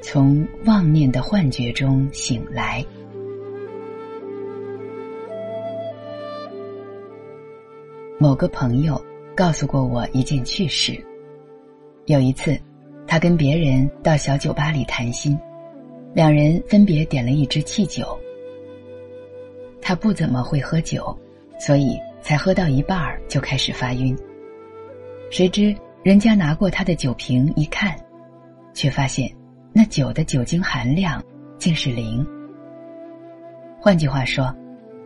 从妄念的幻觉中醒来。某个朋友告诉过我一件趣事。有一次，他跟别人到小酒吧里谈心，两人分别点了一支汽酒。他不怎么会喝酒，所以才喝到一半就开始发晕。谁知人家拿过他的酒瓶一看，却发现那酒的酒精含量竟是零。换句话说，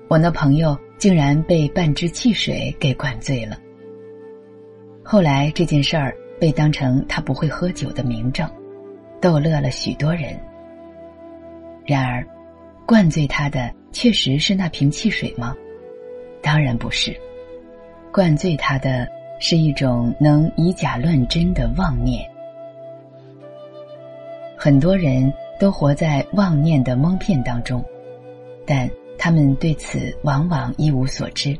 我那朋友。竟然被半支汽水给灌醉了。后来这件事儿被当成他不会喝酒的明证，逗乐了许多人。然而，灌醉他的确实是那瓶汽水吗？当然不是，灌醉他的是一种能以假乱真的妄念。很多人都活在妄念的蒙骗当中，但。他们对此往往一无所知，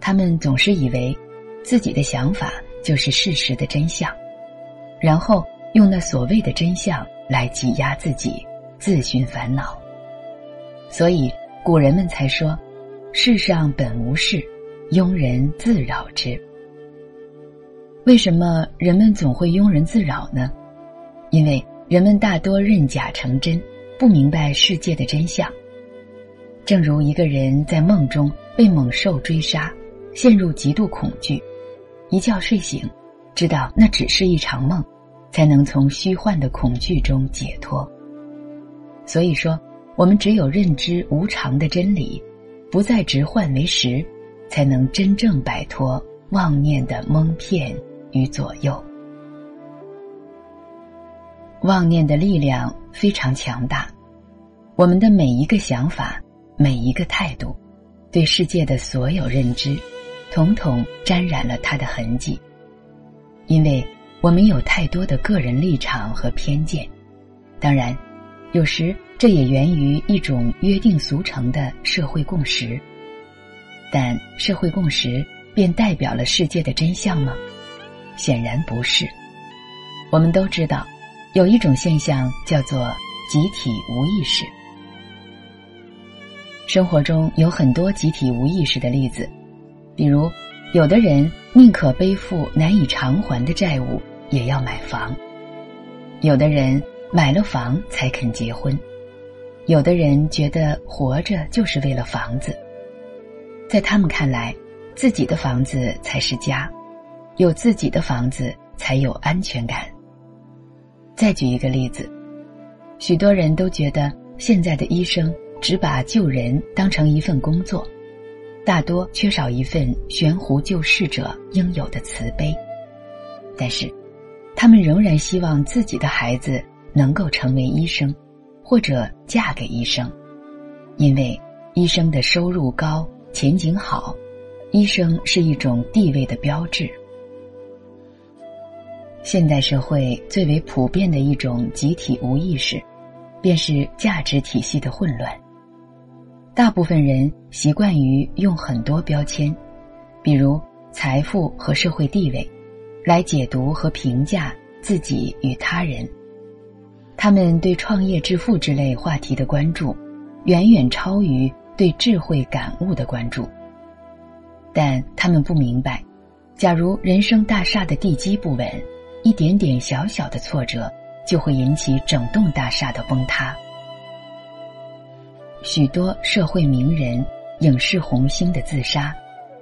他们总是以为自己的想法就是事实的真相，然后用那所谓的真相来挤压自己，自寻烦恼。所以古人们才说：“世上本无事，庸人自扰之。”为什么人们总会庸人自扰呢？因为人们大多认假成真，不明白世界的真相。正如一个人在梦中被猛兽追杀，陷入极度恐惧，一觉睡醒，知道那只是一场梦，才能从虚幻的恐惧中解脱。所以说，我们只有认知无常的真理，不再执幻为实，才能真正摆脱妄念的蒙骗与左右。妄念的力量非常强大，我们的每一个想法。每一个态度，对世界的所有认知，统统沾染了他的痕迹。因为我们有太多的个人立场和偏见，当然，有时这也源于一种约定俗成的社会共识。但社会共识便代表了世界的真相吗？显然不是。我们都知道，有一种现象叫做集体无意识。生活中有很多集体无意识的例子，比如，有的人宁可背负难以偿还的债务，也要买房；有的人买了房才肯结婚；有的人觉得活着就是为了房子，在他们看来，自己的房子才是家，有自己的房子才有安全感。再举一个例子，许多人都觉得现在的医生。只把救人当成一份工作，大多缺少一份悬壶救世者应有的慈悲。但是，他们仍然希望自己的孩子能够成为医生，或者嫁给医生，因为医生的收入高、前景好，医生是一种地位的标志。现代社会最为普遍的一种集体无意识，便是价值体系的混乱。大部分人习惯于用很多标签，比如财富和社会地位，来解读和评价自己与他人。他们对创业致富之类话题的关注，远远超于对智慧感悟的关注。但他们不明白，假如人生大厦的地基不稳，一点点小小的挫折就会引起整栋大厦的崩塌。许多社会名人、影视红星的自杀，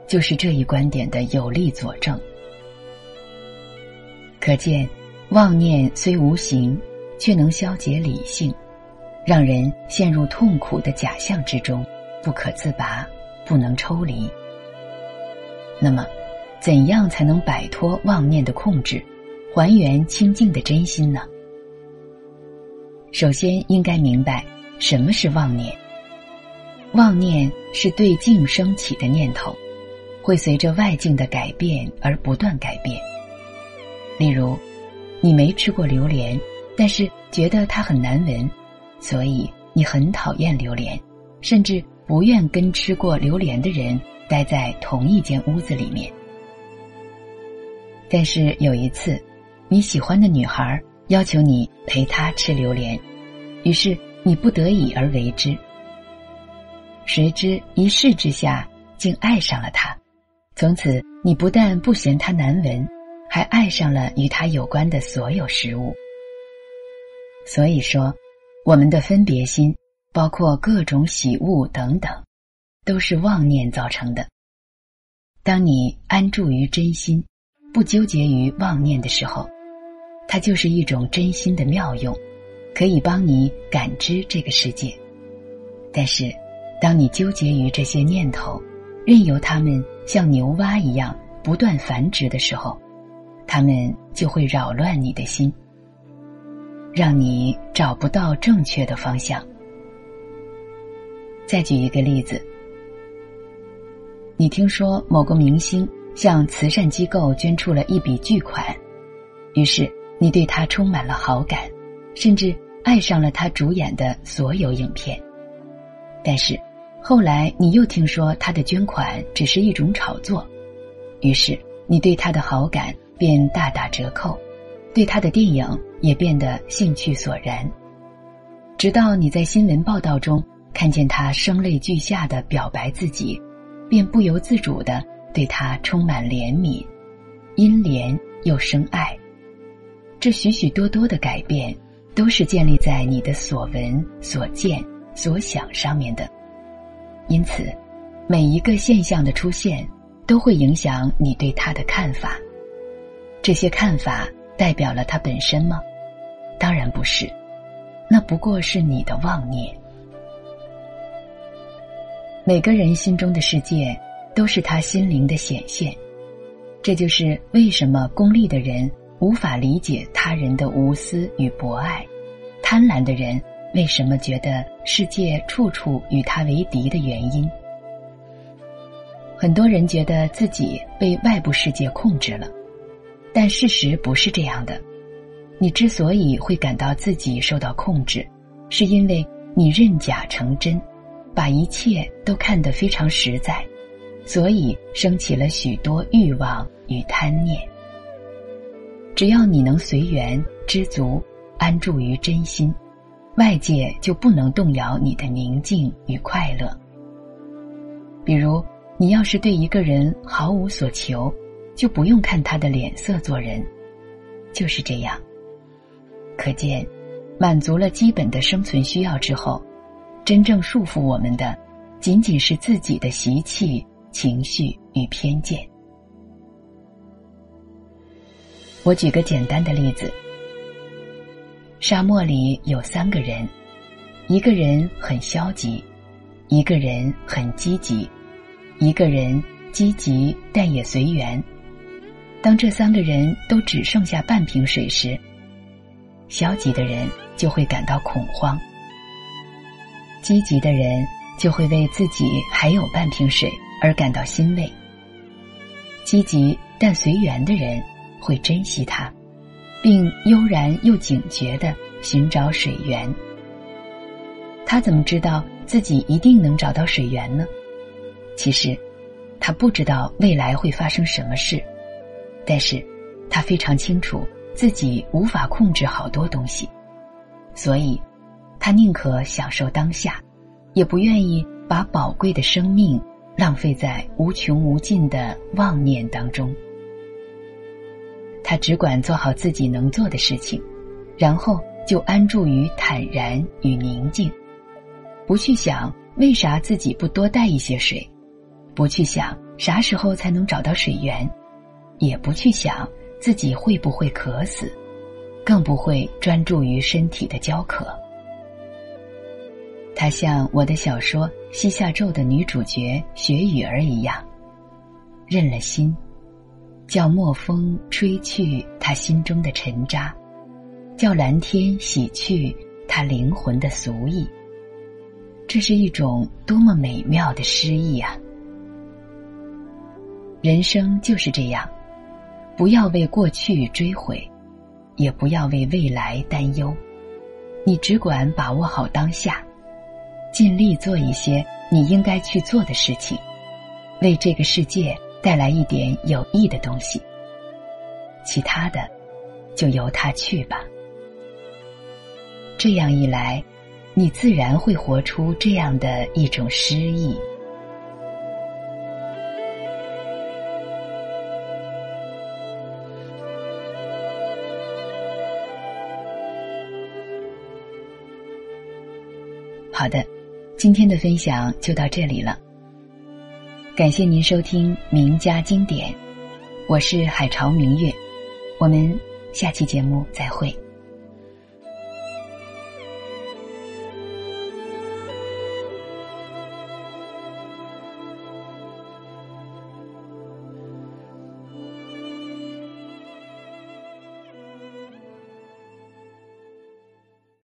就是这一观点的有力佐证。可见，妄念虽无形，却能消解理性，让人陷入痛苦的假象之中，不可自拔，不能抽离。那么，怎样才能摆脱妄念的控制，还原清净的真心呢？首先，应该明白什么是妄念。妄念是对境升起的念头，会随着外境的改变而不断改变。例如，你没吃过榴莲，但是觉得它很难闻，所以你很讨厌榴莲，甚至不愿跟吃过榴莲的人待在同一间屋子里面。但是有一次，你喜欢的女孩要求你陪她吃榴莲，于是你不得已而为之。谁知一试之下，竟爱上了她。从此，你不但不嫌它难闻，还爱上了与它有关的所有食物。所以说，我们的分别心，包括各种喜恶等等，都是妄念造成的。当你安住于真心，不纠结于妄念的时候，它就是一种真心的妙用，可以帮你感知这个世界。但是，当你纠结于这些念头，任由它们像牛蛙一样不断繁殖的时候，他们就会扰乱你的心，让你找不到正确的方向。再举一个例子，你听说某个明星向慈善机构捐出了一笔巨款，于是你对他充满了好感，甚至爱上了他主演的所有影片，但是。后来，你又听说他的捐款只是一种炒作，于是你对他的好感便大打折扣，对他的电影也变得兴趣索然。直到你在新闻报道中看见他声泪俱下的表白自己，便不由自主的对他充满怜悯，因怜又生爱。这许许多多的改变，都是建立在你的所闻、所见、所想上面的。因此，每一个现象的出现，都会影响你对它的看法。这些看法代表了它本身吗？当然不是，那不过是你的妄念。每个人心中的世界，都是他心灵的显现。这就是为什么功利的人无法理解他人的无私与博爱，贪婪的人。为什么觉得世界处处与他为敌的原因？很多人觉得自己被外部世界控制了，但事实不是这样的。你之所以会感到自己受到控制，是因为你认假成真，把一切都看得非常实在，所以升起了许多欲望与贪念。只要你能随缘知足，安住于真心。外界就不能动摇你的宁静与快乐。比如，你要是对一个人毫无所求，就不用看他的脸色做人，就是这样。可见，满足了基本的生存需要之后，真正束缚我们的，仅仅是自己的习气、情绪与偏见。我举个简单的例子。沙漠里有三个人，一个人很消极，一个人很积极，一个人积极但也随缘。当这三个人都只剩下半瓶水时，消极的人就会感到恐慌，积极的人就会为自己还有半瓶水而感到欣慰。积极但随缘的人会珍惜它。并悠然又警觉的寻找水源。他怎么知道自己一定能找到水源呢？其实，他不知道未来会发生什么事，但是，他非常清楚自己无法控制好多东西，所以，他宁可享受当下，也不愿意把宝贵的生命浪费在无穷无尽的妄念当中。他只管做好自己能做的事情，然后就安住于坦然与宁静，不去想为啥自己不多带一些水，不去想啥时候才能找到水源，也不去想自己会不会渴死，更不会专注于身体的焦渴。他像我的小说《西夏咒》的女主角雪雨儿一样，认了心。叫墨风吹去他心中的尘渣，叫蓝天洗去他灵魂的俗意。这是一种多么美妙的诗意啊！人生就是这样，不要为过去追悔，也不要为未来担忧，你只管把握好当下，尽力做一些你应该去做的事情，为这个世界。带来一点有益的东西，其他的就由他去吧。这样一来，你自然会活出这样的一种诗意。好的，今天的分享就到这里了。感谢您收听名家经典，我是海潮明月，我们下期节目再会。